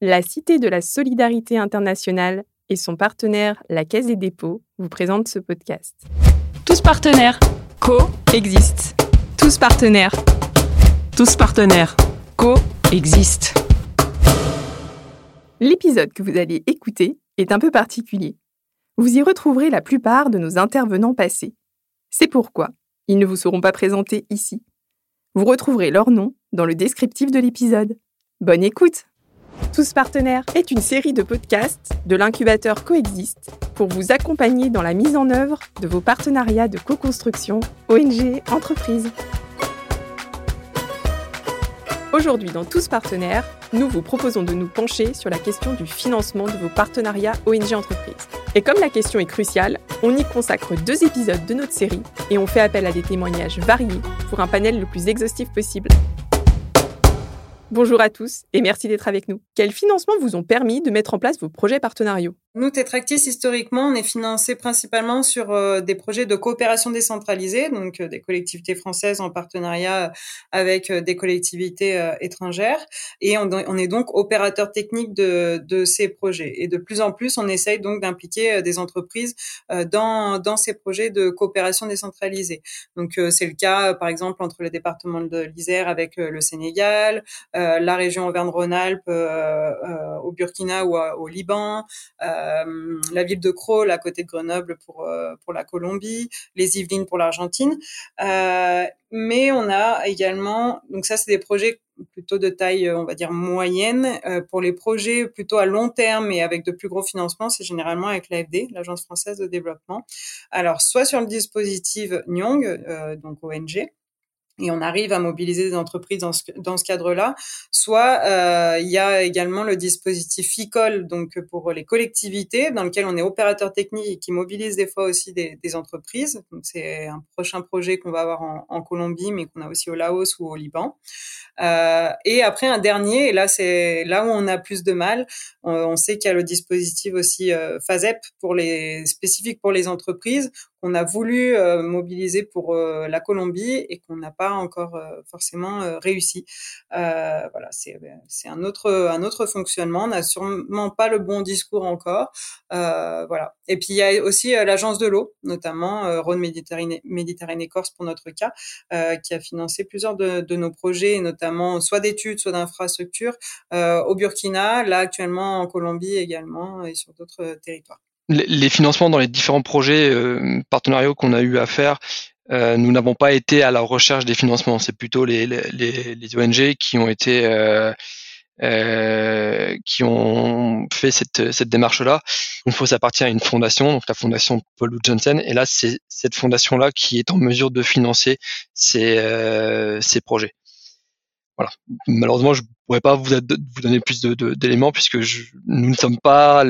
La Cité de la Solidarité internationale et son partenaire, la Caisse des dépôts, vous présentent ce podcast. Tous partenaires. Co-existent. Tous partenaires. Tous partenaires. Co-existent. L'épisode que vous allez écouter est un peu particulier. Vous y retrouverez la plupart de nos intervenants passés. C'est pourquoi ils ne vous seront pas présentés ici. Vous retrouverez leur nom dans le descriptif de l'épisode. Bonne écoute Tous Partenaires est une série de podcasts de l'incubateur Coexiste pour vous accompagner dans la mise en œuvre de vos partenariats de co-construction ONG entreprises. Aujourd'hui dans Tous Partenaires, nous vous proposons de nous pencher sur la question du financement de vos partenariats ONG entreprises. Et comme la question est cruciale, on y consacre deux épisodes de notre série et on fait appel à des témoignages variés pour un panel le plus exhaustif possible. Bonjour à tous et merci d'être avec nous. Quels financements vous ont permis de mettre en place vos projets partenariaux? Nous, Tetractis, historiquement, on est financé principalement sur euh, des projets de coopération décentralisée, donc euh, des collectivités françaises en partenariat avec euh, des collectivités étrangères, et on, est donc opérateur technique de, de, ces projets. Et de plus en plus, on essaye donc d'impliquer des entreprises dans, dans ces projets de coopération décentralisée. Donc c'est le cas, par exemple, entre le département de l'Isère avec le Sénégal, la région Auvergne-Rhône-Alpes au Burkina ou au Liban, la ville de Crolles à côté de Grenoble pour pour la Colombie, les Yvelines pour l'Argentine. mais on a également, donc ça c'est des projets plutôt de taille, on va dire moyenne. pour les projets plutôt à long terme et avec de plus gros financements, c'est généralement avec l'AFD, l'Agence française de développement. Alors, soit sur le dispositif Nyong, donc ONG, et on arrive à mobiliser des entreprises dans ce, dans ce cadre-là. Soit euh, il y a également le dispositif FICOL, donc pour les collectivités, dans lequel on est opérateur technique et qui mobilise des fois aussi des, des entreprises. Donc c'est un prochain projet qu'on va avoir en, en Colombie, mais qu'on a aussi au Laos ou au Liban. Euh, et après un dernier, et là c'est là où on a plus de mal. On, on sait qu'il y a le dispositif aussi euh, FASEP pour les spécifiques pour les entreprises qu'on a voulu euh, mobiliser pour euh, la Colombie et qu'on n'a pas encore euh, forcément réussi. voilà, c'est c'est un autre un autre fonctionnement. On n'a sûrement pas le bon discours encore. voilà. Et puis il y a aussi l'agence de l'eau, notamment Rhône Méditerranée, Méditerranée Corse pour notre cas, qui a financé plusieurs de, de nos projets, notamment soit d'études, soit d'infrastructures au Burkina, là actuellement en Colombie également et sur d'autres territoires les financements dans les différents projets euh, partenariaux qu'on a eu à faire, euh, nous n'avons pas été à la recherche des financements. C'est plutôt les, les, les, ONG qui ont été euh, euh, qui ont fait cette, cette démarche-là. Une fois, ça appartient à une fondation, donc la fondation Paul Johnson. Et là, c'est cette fondation-là qui est en mesure de financer ces, euh, ces projets. Voilà. Malheureusement, je pourrais pas vous, vous donner plus d'éléments puisque je, nous ne sommes pas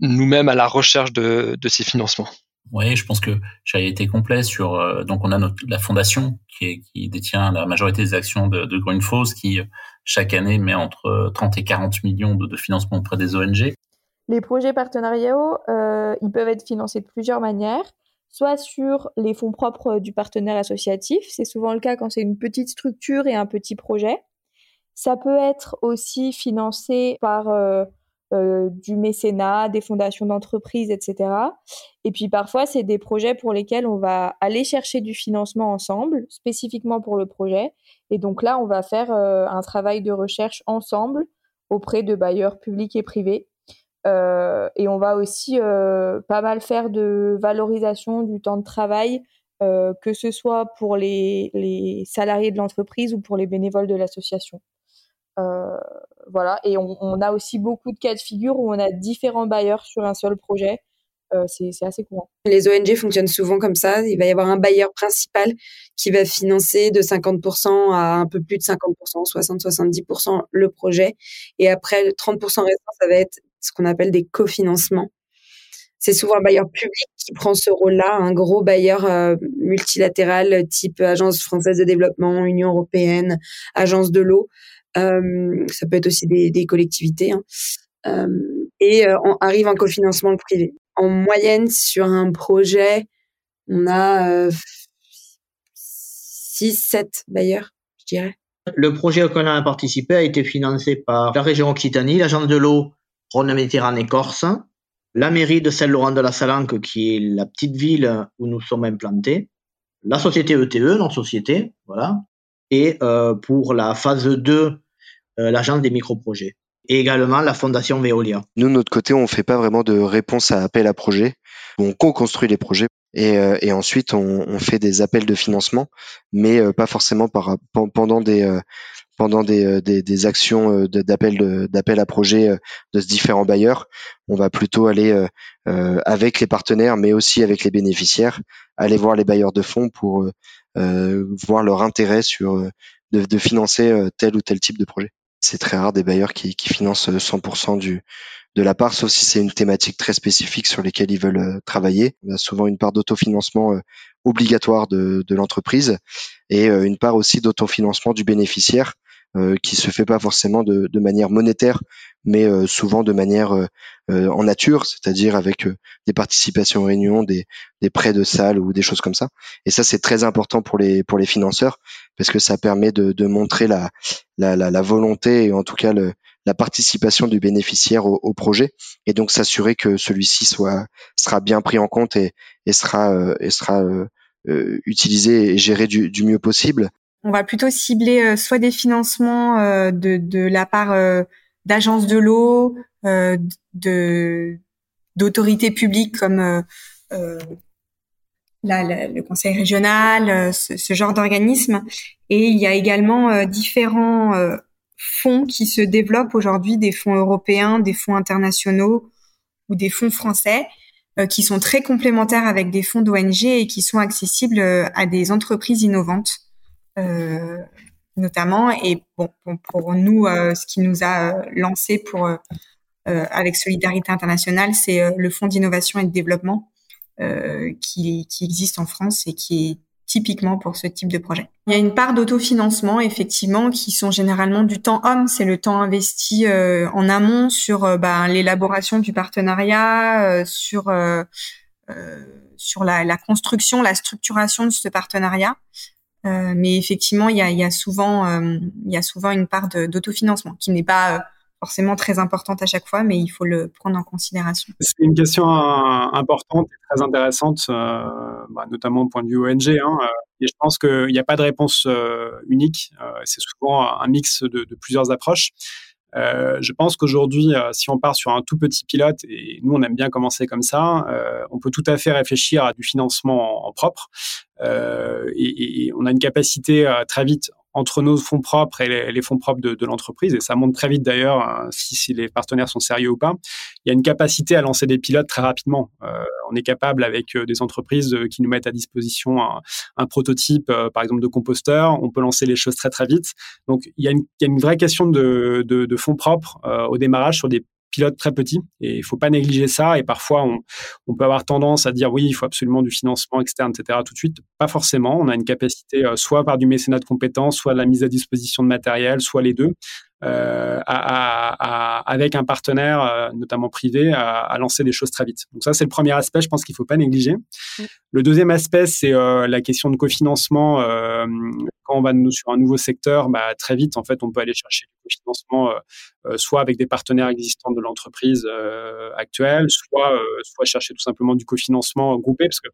nous-mêmes à la recherche de, de ces financements. Oui, je pense que j'ai été complet sur. Euh, donc, on a notre, la fondation qui, est, qui, détient la majorité des actions de, de Green qui chaque année met entre 30 et 40 millions de, de financement auprès des ONG. Les projets partenariaux, euh, ils peuvent être financés de plusieurs manières, soit sur les fonds propres du partenaire associatif. C'est souvent le cas quand c'est une petite structure et un petit projet. Ça peut être aussi financé par euh, euh, du mécénat, des fondations d'entreprises, etc. Et puis parfois, c'est des projets pour lesquels on va aller chercher du financement ensemble, spécifiquement pour le projet. Et donc là, on va faire euh, un travail de recherche ensemble auprès de bailleurs publics et privés. Euh, et on va aussi pas mal faire de valorisation du temps de travail, que ce soit pour les salariés de l'entreprise ou pour les bénévoles de l'association. Euh, voilà. Et on, a aussi beaucoup de cas de figure où on a différents bailleurs sur un seul projet. Euh, c'est assez courant. Les ONG fonctionnent souvent comme ça. Il va y avoir un bailleur principal qui va financer de 50% à un peu plus de 50%, 60-70% le projet. Et après, le 30% restant, ça va être ce qu'on appelle des cofinancements. C'est souvent un bailleur public qui prend ce rôle-là, un gros bailleur euh, multilatéral type Agence française de développement, Union européenne, Agence de l'eau, ça peut être aussi des, collectivités. Hein. Euh, et euh, on arrive en cofinancement privé. En moyenne, sur un projet, on a 6, 7 bailleurs, je dirais. Le projet auquel on a participé a été financé par la région Occitanie, l'agence de l'eau Rhône-Méditerranée-Corse, la mairie de Saint-Laurent-de-la-Salanque, qui est la petite ville où nous sommes implantés, la société ETE, e, notre société, voilà, et euh, pour la phase 2, euh, l'agence des microprojets. Et également la fondation Veolia. Nous, de notre côté, on ne fait pas vraiment de réponse à appel à projet. On co-construit les projets et, euh, et ensuite on, on, fait des appels de financement, mais euh, pas forcément par, pendant des euh, pendant des, des, des actions d'appel d'appel à projet de différents bailleurs. On va plutôt aller avec les partenaires, mais aussi avec les bénéficiaires, aller voir les bailleurs de fonds pour voir leur intérêt sur de, de financer tel ou tel type de projet. C'est très rare des bailleurs qui, financent 100% du, de la part, sauf si c'est une thématique très spécifique sur lesquelles ils veulent euh, travailler. On a souvent une part d'autofinancement euh, obligatoire de, l'entreprise et euh, une part aussi d'autofinancement du bénéficiaire qui se fait pas forcément de, de manière monétaire, mais souvent de manière en nature, c'est-à-dire avec des participations aux réunions, des, des prêts de salle ou des choses comme ça. Et ça, c'est très important pour les pour les financeurs parce que ça permet de, de montrer la, la, la, volonté et en tout cas le, la participation du bénéficiaire au, projet et donc s'assurer que celui-ci soit sera bien pris en compte et, et sera euh, et sera euh, euh, utilisé et géré du, du, mieux possible. On va plutôt cibler soit des financements de, de la part d'agences de l'eau, de d'autorités publiques comme le conseil régional, ce, genre d'organisme. Et il y a également différents fonds qui se développent aujourd'hui, des fonds européens, des fonds internationaux ou des fonds français, euh, qui sont très complémentaires avec des fonds d'ONG et qui sont accessibles euh, à des entreprises innovantes, euh, notamment. Et bon, pour nous, ce qui nous a lancé pour avec Solidarité Internationale, c'est le fonds d'innovation et de développement qui, qui existe en France et qui est typiquement pour ce type de projet. Il y a une part d'autofinancement, effectivement, qui sont généralement du temps homme. C'est le temps investi euh, en amont sur euh, ben, l'élaboration du partenariat, euh, sur sur la, la, construction, la structuration de ce partenariat. Mais effectivement, il y a, souvent il y a souvent une part d'autofinancement qui n'est pas forcément très importante à chaque fois, mais il faut le prendre en considération. C'est une question euh, importante et très intéressante, euh, bah, notamment au point de vue ONG. Hein, euh, et je pense qu'il n'y a pas de réponse unique. c'est souvent un mix de plusieurs approches. Euh, je pense qu'aujourd'hui, si on part sur un tout petit pilote, et nous on aime bien commencer comme ça, euh, on peut tout à fait réfléchir à du financement en, propre. Euh, et, et, on a une capacité très vite entre nos fonds propres et les, fonds propres de, l'entreprise, et ça monte très vite d'ailleurs hein, si, les partenaires sont sérieux ou pas, il y a une capacité à lancer des pilotes très rapidement. Euh, on est capable avec euh, des entreprises euh, qui nous mettent à disposition un, prototype, par exemple de composteur, on peut lancer les choses très très vite. Donc il y a une, vraie question de fonds propres au démarrage sur des pilote très petit et il faut pas négliger ça. Et parfois, on, on, peut avoir tendance à dire oui, il faut absolument du financement externe, etc. Tout de suite, pas forcément. On a une capacité euh, soit par du mécénat de compétences, soit la mise à disposition de matériel, soit les deux. Euh, à, à, avec un partenaire, euh, notamment privé, à, lancer des choses très vite. Donc ça, c'est le premier aspect, je pense qu'il faut pas négliger. Le deuxième aspect, c'est euh, la question de cofinancement. quand on va nous, sur un nouveau secteur, bah, très vite, en fait, on peut aller chercher du cofinancement, soit avec des partenaires existants de l'entreprise actuelle, soit, soit chercher tout simplement du cofinancement groupé, parce que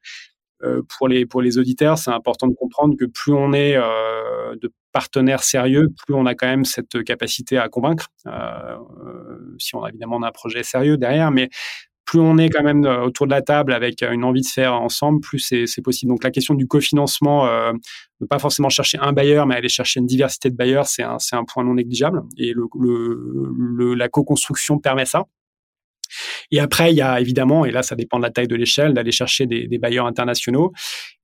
euh, pour les pour les auditeurs, c'est important de comprendre que plus on est euh, de partenaires sérieux, plus on a quand même cette capacité à convaincre. Euh, si on a évidemment un projet sérieux derrière, mais plus on est quand même autour de la table avec une envie de faire ensemble, plus c'est possible. Donc la question du cofinancement, ne pas forcément chercher un bailleur, mais aller chercher une diversité de bailleurs, c'est un, un point non négligeable. Et la co-construction permet ça. Et après, il y a évidemment, et là, ça dépend de la taille de l'échelle, d'aller chercher des, bailleurs internationaux.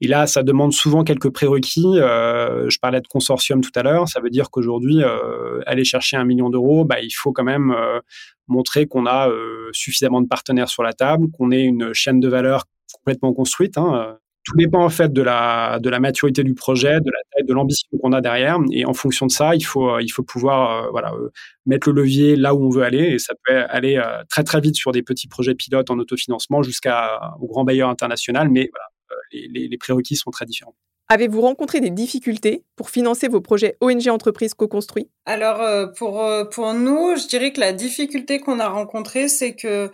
Et là, ça demande souvent quelques prérequis. Euh, je parlais de consortium tout à l'heure. Ça veut dire qu'aujourd'hui, euh, aller chercher un million d'euros, bah, il faut quand même euh, montrer qu'on a suffisamment de partenaires sur la table, qu'on ait une chaîne de valeur complètement construite. Hein, tout dépend en fait de la, de la maturité du projet, de la taille, de l'ambition qu'on a derrière. Et en fonction de ça, il faut, euh, il faut pouvoir euh, voilà, euh, mettre le levier là où on veut aller. Et ça peut aller très très vite sur des petits projets pilotes en autofinancement jusqu'au grand bailleur international. Mais voilà, les, les, les, prérequis sont très différents. Avez-vous rencontré des difficultés pour financer vos projets ONG entreprises co-construits? Alors pour pour nous, je dirais que la difficulté qu'on a rencontrée, c'est que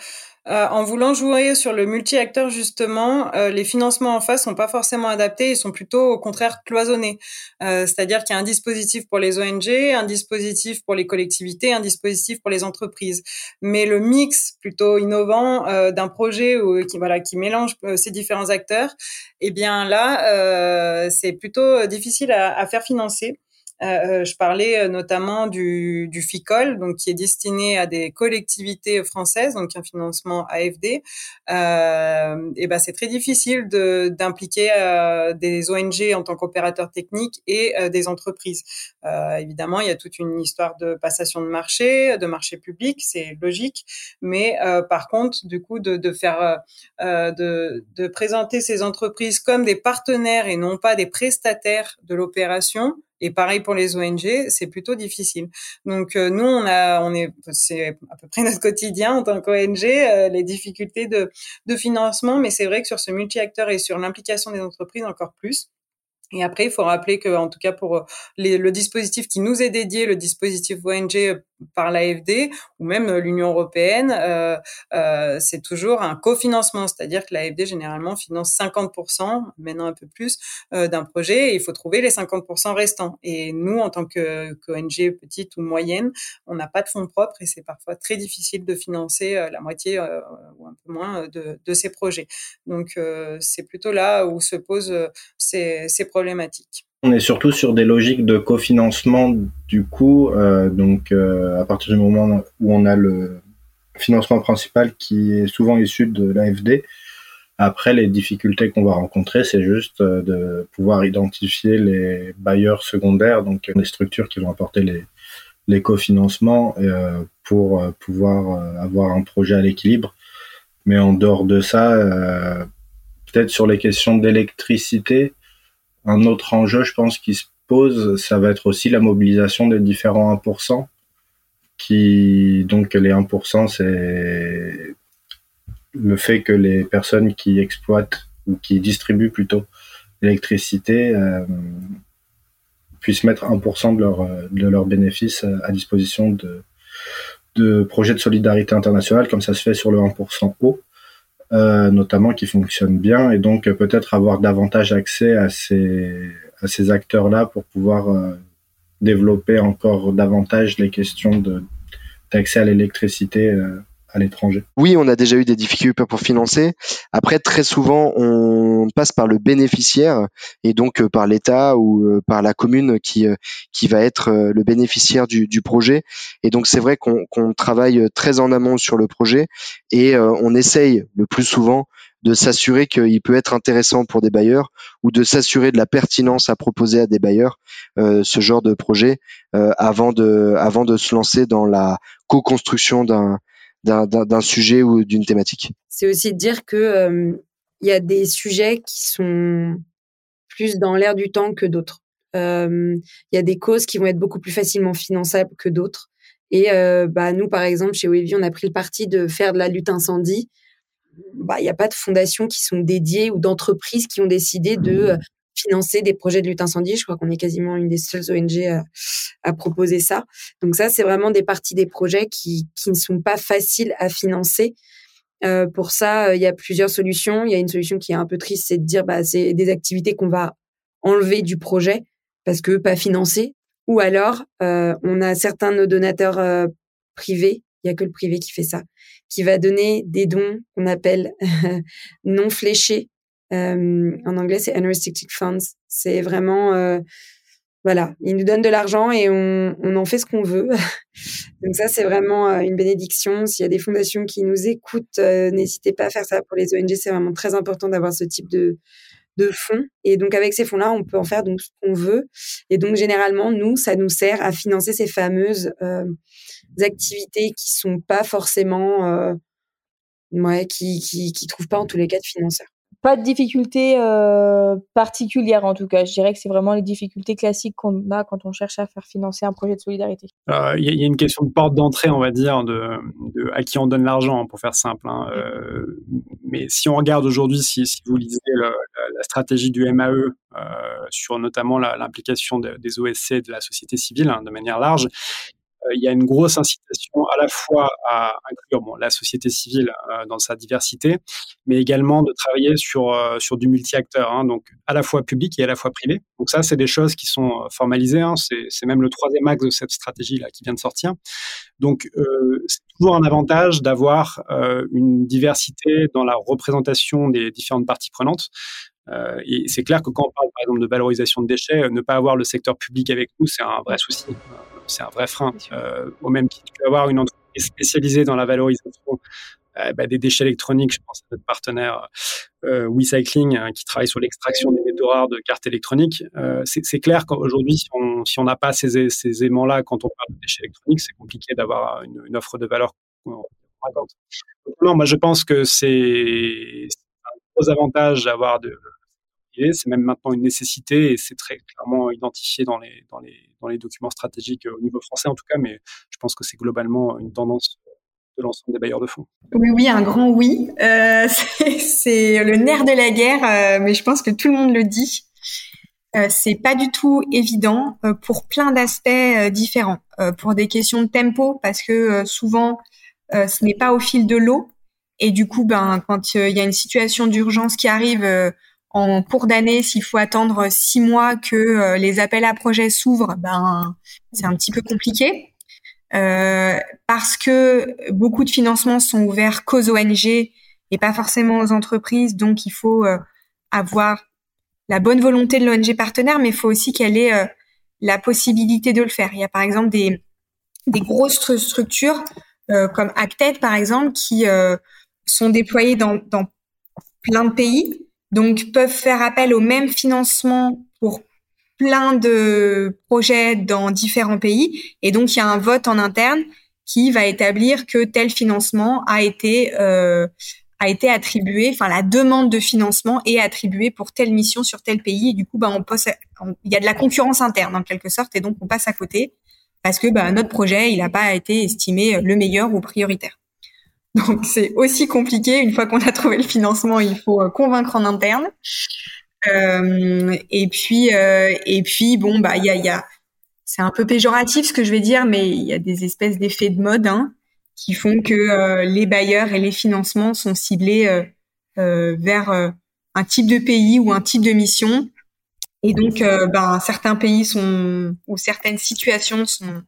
euh, en voulant jouer sur le multi-acteur justement, euh, les financements en face sont pas forcément adaptés, ils sont plutôt au contraire cloisonnés. Euh, c'est-à-dire qu'il y a un dispositif pour les ONG, un dispositif pour les collectivités, un dispositif pour les entreprises. Mais le mix plutôt innovant d'un projet qui voilà qui mélange ces différents acteurs, eh bien là, c'est plutôt difficile à, à faire financer. Euh, euh, je parlais euh, notamment du, du FICOL, donc qui est destiné à des collectivités françaises, donc un financement AFD. Euh, et ben c'est très difficile d'impliquer des ONG en tant qu'opérateurs techniques et des entreprises. évidemment, il y a toute une histoire de passation de marché, de marché public, c'est logique. Mais par contre, du coup, de, de faire, de, de présenter ces entreprises comme des partenaires et non pas des prestataires de l'opération et pareil pour les ONG, c'est plutôt difficile. Donc euh, nous, on a, on est, c'est à peu près notre quotidien en tant qu'ONG, euh, les difficultés de, de financement, mais c'est vrai que sur ce multi-acteur et sur l'implication des entreprises encore plus. Et après, il faut rappeler que, en tout cas, pour euh, le dispositif qui nous est dédié, le dispositif ONG euh, par l'AFD ou même euh, l'Union européenne, c'est toujours un cofinancement, c'est-à-dire que l'AFD généralement finance 50%, maintenant un peu plus, d'un projet, et il faut trouver les 50% restants. Et nous, en tant que qu'ONG petite ou moyenne, on n'a pas de fonds propres et c'est parfois très difficile de financer la moitié ou un peu moins de, ces projets. Donc, c'est plutôt là où se posent ces, ces on est surtout sur des logiques de cofinancement du coup, euh, donc euh, à partir du moment où on a le financement principal qui est souvent issu de l'AFD. Après, les difficultés qu'on va rencontrer, c'est juste euh, de pouvoir identifier les bailleurs secondaires, donc les structures qui vont apporter les cofinancements pour pouvoir avoir un projet à l'équilibre. Mais en dehors de ça, peut-être sur les questions d'électricité, un autre enjeu, je pense, qui se pose, ça va être aussi la mobilisation des différents 1%, qui, donc les 1%, c'est le fait que les personnes qui exploitent ou qui distribuent plutôt l'électricité euh, puissent mettre 1% de leur, de leurs bénéfices à disposition de, de projets de solidarité internationale, comme ça se fait sur le 1% eau. Euh, notamment qui fonctionne bien et donc euh, peut-être avoir davantage accès à ces, à ces acteurs-là pour pouvoir euh, développer encore davantage les questions d'accès à l'électricité Oui, on a déjà eu des difficultés pour financer. Après, très souvent, on passe par le bénéficiaire et donc euh, par l'État ou euh, par la commune qui euh, qui va être le bénéficiaire du, projet. Et donc, c'est vrai qu'on travaille très en amont sur le projet et on essaye le plus souvent de s'assurer qu'il peut être intéressant pour des bailleurs ou de s'assurer de la pertinence à proposer à des bailleurs ce genre de projet avant de avant de se lancer dans la co-construction d'un d'un sujet ou d'une thématique. C'est aussi de dire que euh, il y a des sujets qui sont plus dans l'air du temps que d'autres. Euh, il y a des causes qui vont être beaucoup plus facilement finançables que d'autres. Et euh, bah, nous, par exemple, chez Wavy, on a pris le parti de faire de la lutte incendie. Bah, il n'y a pas de fondations qui sont dédiées ou d'entreprises qui ont décidé de financer des projets de lutte incendie. Je crois qu'on est quasiment une des seules ONG à, à proposer ça. Donc ça, c'est vraiment des parties des projets qui, qui ne sont pas faciles à financer. Euh, pour ça, euh, il y a plusieurs solutions. Il y a une solution qui est un peu triste, c'est de dire bah, c'est des activités qu'on va enlever du projet parce que pas financées. Ou alors, euh, on a certains de nos donateurs privés, il y a que le privé qui fait ça, qui va donner des dons qu'on appelle non fléchés en anglais, c'est unrestricted funds. C'est vraiment, voilà, ils nous donnent de l'argent et on, en fait ce qu'on veut. Donc ça, c'est vraiment euh, une bénédiction. S'il y a des fondations qui nous écoutent, n'hésitez pas à faire ça pour les ONG. C'est vraiment très important d'avoir ce type de de fonds. Et donc avec ces fonds-là, on peut en faire donc ce qu'on veut. Et donc généralement, nous, ça nous sert à financer ces fameuses euh, activités qui sont pas forcément, euh, ouais, qui, qui qui trouvent pas en tous les cas de financeurs. Pas de difficultés euh, particulières en tout cas. Je dirais que c'est vraiment les difficultés classiques qu'on a quand on cherche à faire financer un projet de solidarité. Euh, il y, a une question de porte d'entrée, on va dire, de, de, à qui on donne l'argent, pour faire simple. Hein. Euh, mais si on regarde aujourd'hui, si, si, vous lisez la, la, stratégie du MAE euh, sur notamment l'implication des OSC de la société civile hein, de manière large, il y a une grosse incitation à la fois à inclure bon, la société civile euh, dans sa diversité, mais également de travailler sur, euh, sur du multi-acteur, hein, donc à la fois public et à la fois privé. Donc ça, c'est des choses qui sont formalisées. Hein, c'est même le troisième axe de cette stratégie-là qui vient de sortir. Donc c'est toujours un avantage d'avoir une diversité dans la représentation des différentes parties prenantes. Euh, et c'est clair que quand on parle par exemple de valorisation de déchets, ne pas avoir le secteur public avec nous, c'est un vrai souci c'est un vrai frein. Euh, au même titre qu'avoir une entreprise spécialisée dans la valorisation euh, bah, des déchets électroniques, je pense à notre partenaire euh, WeCycling hein, qui travaille sur l'extraction des métaux rares de cartes électroniques. Euh, c'est clair qu'aujourd'hui, si on si n'a pas ces, ces aimants-là quand on parle de déchets électroniques, c'est compliqué d'avoir une, une, offre de valeur non, moi je pense que c'est gros avantage d'avoir de, c'est même maintenant une nécessité et c'est très clairement identifié dans les, dans, les, dans les documents stratégiques euh, au niveau français en tout cas, mais je pense que c'est globalement une tendance de l'ensemble des bailleurs de fonds. Oui, oui, un grand oui. Euh, c'est le nerf de la guerre, euh, mais je pense que tout le monde le dit. C'est pas du tout évident pour plein d'aspects différents. pour des questions de tempo, parce que souvent ce n'est pas au fil de l'eau, et du coup, ben quand il y a une situation d'urgence qui arrive en cours d'année, s'il faut attendre six mois que euh, les appels à projets s'ouvrent, ben c'est un petit peu compliqué euh, parce que beaucoup de financements sont ouverts qu'aux ONG et pas forcément aux entreprises. Donc il faut euh, avoir la bonne volonté de l'ONG partenaire, mais il faut aussi qu'elle ait euh, la possibilité de le faire. Il y a par exemple des des grosses structures comme Acted par exemple qui sont déployées dans, dans plein de pays donc peuvent faire appel au même financement pour plein de projets dans différents pays. Et donc il y a un vote en interne qui va établir que tel financement a été euh, a été attribué, enfin la demande de financement est attribuée pour telle mission sur tel pays. Et du coup, bah, on passe, il y a de la concurrence interne en quelque sorte, et donc on passe à côté parce que bah, notre projet, il n'a pas été estimé le meilleur ou prioritaire. Donc c'est aussi compliqué. Une fois qu'on a trouvé le financement, il faut euh, convaincre en interne. Euh, et puis euh, et puis bon bah il y a, c'est un peu péjoratif ce que je vais dire, mais il y a des espèces d'effets de mode hein, qui font que les bailleurs et les financements sont ciblés vers un type de pays ou un type de mission. Et donc, ben, certains pays sont ou certaines situations sont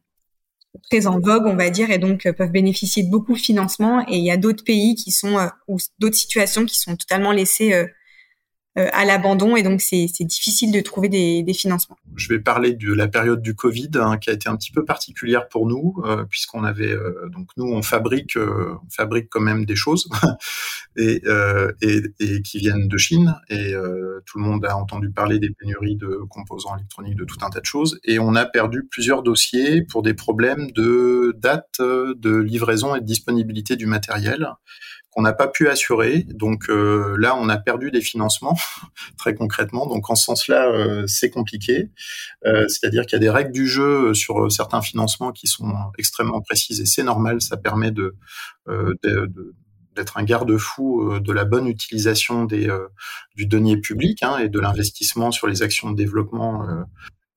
très en vogue, on va dire, et donc euh, peuvent bénéficier de beaucoup de financement. Et il y a d'autres pays qui sont euh, ou d'autres situations qui sont totalement laissées euh, à l'abandon et donc c'est difficile de trouver des, des, financements. Je vais parler de la période du Covid hein, qui a été un petit peu particulière pour nous euh, puisqu'on avait euh, donc nous on fabrique on fabrique quand même des choses et, et, et, qui viennent de Chine et tout le monde a entendu parler des pénuries de composants électroniques de tout un tas de choses et on a perdu plusieurs dossiers pour des problèmes de date de livraison et de disponibilité du matériel qu'on n'a pas pu assurer. Donc euh, là, on a perdu des financements, très concrètement. Donc en ce sens-là, euh, c'est compliqué. Euh, c'est-à-dire qu'il y a des règles du jeu sur certains financements qui sont extrêmement précises et c'est normal. Ça permet de, d'être un garde-fou de la bonne utilisation des, du denier public hein, et de l'investissement sur les actions de développement euh,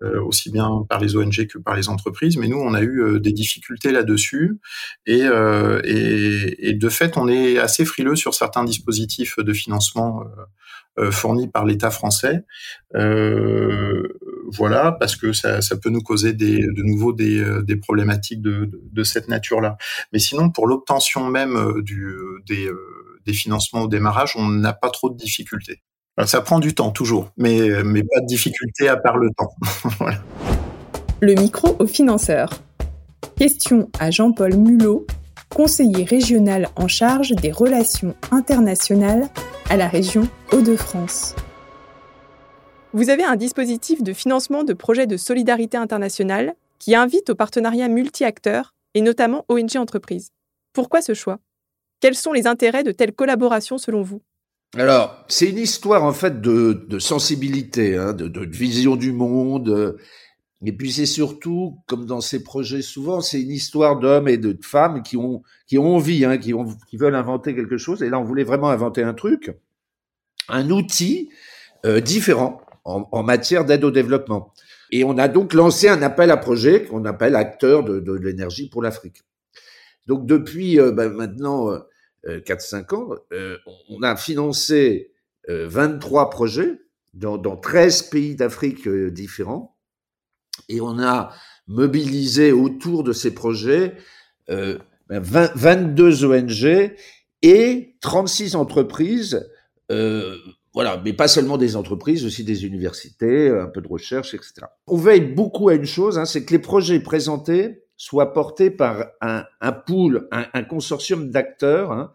aussi bien par les ONG que par les entreprises. Mais nous, on a eu euh, des difficultés là-dessus. Et, euh, et, et, de fait, on est assez frileux sur certains dispositifs de financement fournis par l'État français. voilà, parce que ça, ça, peut nous causer des, de nouveau des, des problématiques de, de, de cette nature-là. Mais sinon, pour l'obtention même du, des, des financements au démarrage, on n'a pas trop de difficultés. Ça prend du temps, toujours, mais, mais pas de difficulté à part le temps. voilà. Le micro au financeur. Question à Jean-Paul Mulot, conseiller régional en charge des relations internationales à la région Hauts-de-France. Vous avez un dispositif de financement de projets de solidarité internationale qui invite au partenariat multi-acteurs et notamment ONG entreprises. Pourquoi ce choix? Quels sont les intérêts de telle collaboration selon vous? Alors, c'est une histoire en fait de, de sensibilité, hein, de, de, vision du monde. Et puis c'est surtout, comme dans ces projets souvent, c'est une histoire d'hommes et de femmes qui ont qui ont envie, hein, qui, ont, qui veulent inventer quelque chose. Et là, on voulait vraiment inventer un truc, un outil euh, différent en, en matière d'aide au développement. Et on a donc lancé un appel à projet qu'on appelle Acteurs de, de, l'énergie pour l'Afrique. Donc depuis euh, ben maintenant euh, 4-5 ans, euh, on a financé 23 euh, projets dans, dans 13 pays d'Afrique euh, différents et on a mobilisé autour de ces projets 22 ONG et 36 entreprises, euh, voilà, mais pas seulement des entreprises, aussi des universités, un peu de recherche, etc. On veille beaucoup à une chose, hein, c'est que les projets présentés soit porté par un, un pool, un, un consortium d'acteurs, hein,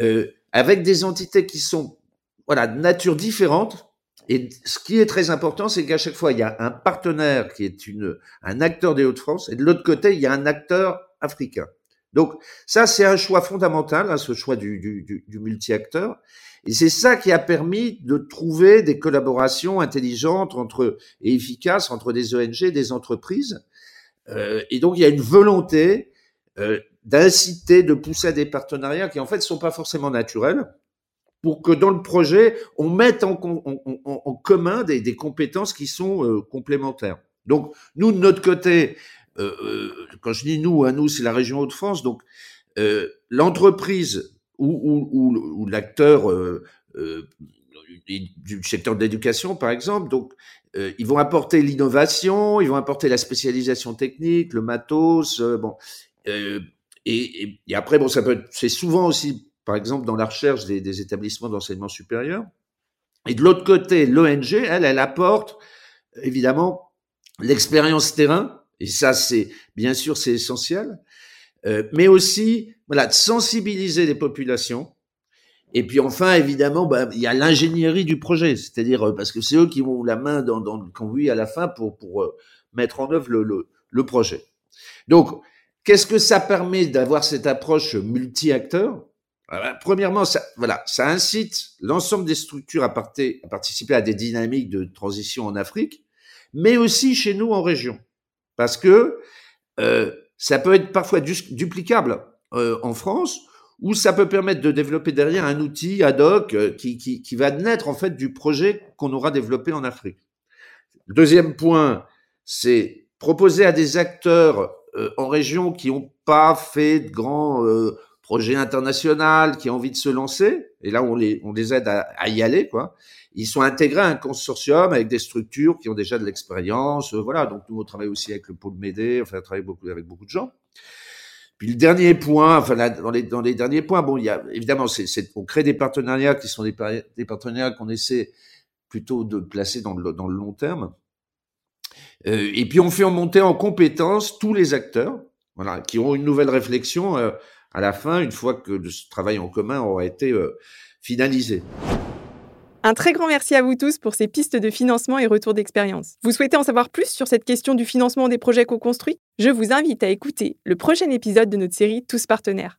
euh, avec des entités qui sont voilà de nature différente. Et ce qui est très important, c'est qu'à chaque fois, il y a un partenaire qui est une, un acteur des Hauts-de-France, et de l'autre côté, il y a un acteur africain. Donc ça, c'est un choix fondamental, hein, ce choix du, du, du multi-acteur. Et c'est ça qui a permis de trouver des collaborations intelligentes entre, et efficaces entre des ONG et des entreprises euh, et donc, il y a une volonté euh, d'inciter, de pousser à des partenariats qui, en fait, ne sont pas forcément naturels pour que dans le projet, on mette en, commun des, compétences qui sont euh, complémentaires. Donc, nous, de notre côté, quand je dis nous, à nous, c'est la région Hauts-de-France, donc l'entreprise ou, ou l'acteur du secteur de l'éducation, par exemple, donc euh, ils vont apporter l'innovation, ils vont apporter la spécialisation technique, le matos, euh, bon. Euh, et, et, après, bon, ça peut c'est souvent aussi, par exemple, dans la recherche des, des établissements d'enseignement supérieur. Et de l'autre côté, l'ONG, elle, elle apporte évidemment l'expérience terrain, et ça, c'est bien sûr, c'est essentiel, euh, mais aussi, voilà, de sensibiliser les populations et puis enfin, évidemment, bah, il y a l'ingénierie du projet, c'est-à-dire euh, parce que c'est eux qui ont la main dans, dans le cambouis à la fin pour, pour euh, mettre en œuvre le, le, le projet. Donc, qu'est-ce que ça permet d'avoir cette approche multi-acteurs? Premièrement, ça, voilà, ça incite l'ensemble des structures à, à participer à des dynamiques de transition en Afrique, mais aussi chez nous en région, parce que euh, ça peut être parfois duplicable euh, en France ou ça peut permettre de développer derrière un outil ad hoc euh, qui, va naître en fait du projet qu'on aura développé en Afrique. Deuxième point, c'est proposer à des acteurs euh, en région qui n'ont pas fait de grands euh, projets internationaux, qui ont envie de se lancer, et là on les, aide à, y aller, quoi. Ils sont intégrés à un consortium avec des structures qui ont déjà de l'expérience, voilà. Donc nous on travaille aussi avec le pôle Médé, on travaille beaucoup avec beaucoup de gens. Puis le dernier point, enfin dans les dans les derniers points, bon, il y a évidemment, c'est on crée des partenariats qui sont des, partenariats qu'on essaie plutôt de placer dans le dans le long terme. Euh, et puis on fait monter en compétence tous les acteurs, voilà, qui ont une nouvelle réflexion euh, à la fin, une fois que ce travail en commun aura été euh, finalisé. Un très grand merci à vous tous pour ces pistes de financement et retour d'expérience. Vous souhaitez en savoir plus sur cette question du financement des projets co-construits? Je vous invite à écouter le prochain épisode de notre série Tous partenaires.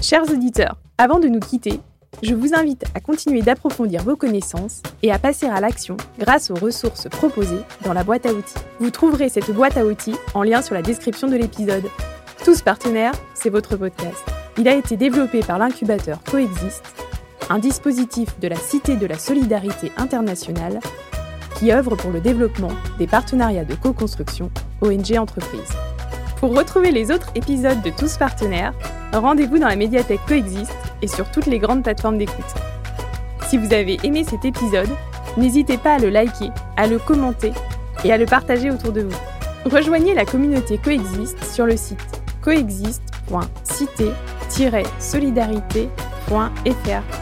Chers auditeurs, avant de nous quitter, je vous invite à continuer d'approfondir vos connaissances et à passer à l'action grâce aux ressources proposées dans la boîte à outils. Vous trouverez cette boîte à outils en lien sur la description de l'épisode. Tous partenaires, c'est votre podcast. Il a été développé par l'incubateur Coexiste un dispositif de la Cité de la Solidarité internationale qui œuvre pour le développement des partenariats de co-construction ONG Entreprises. Pour retrouver les autres épisodes de Tous Partenaires, rendez-vous dans la médiathèque Coexiste et sur toutes les grandes plateformes d'écoute. Si vous avez aimé cet épisode, n'hésitez pas à le liker, à le commenter et à le partager autour de vous. Rejoignez la communauté Coexiste sur le site coexiste.cité-solidarité.fr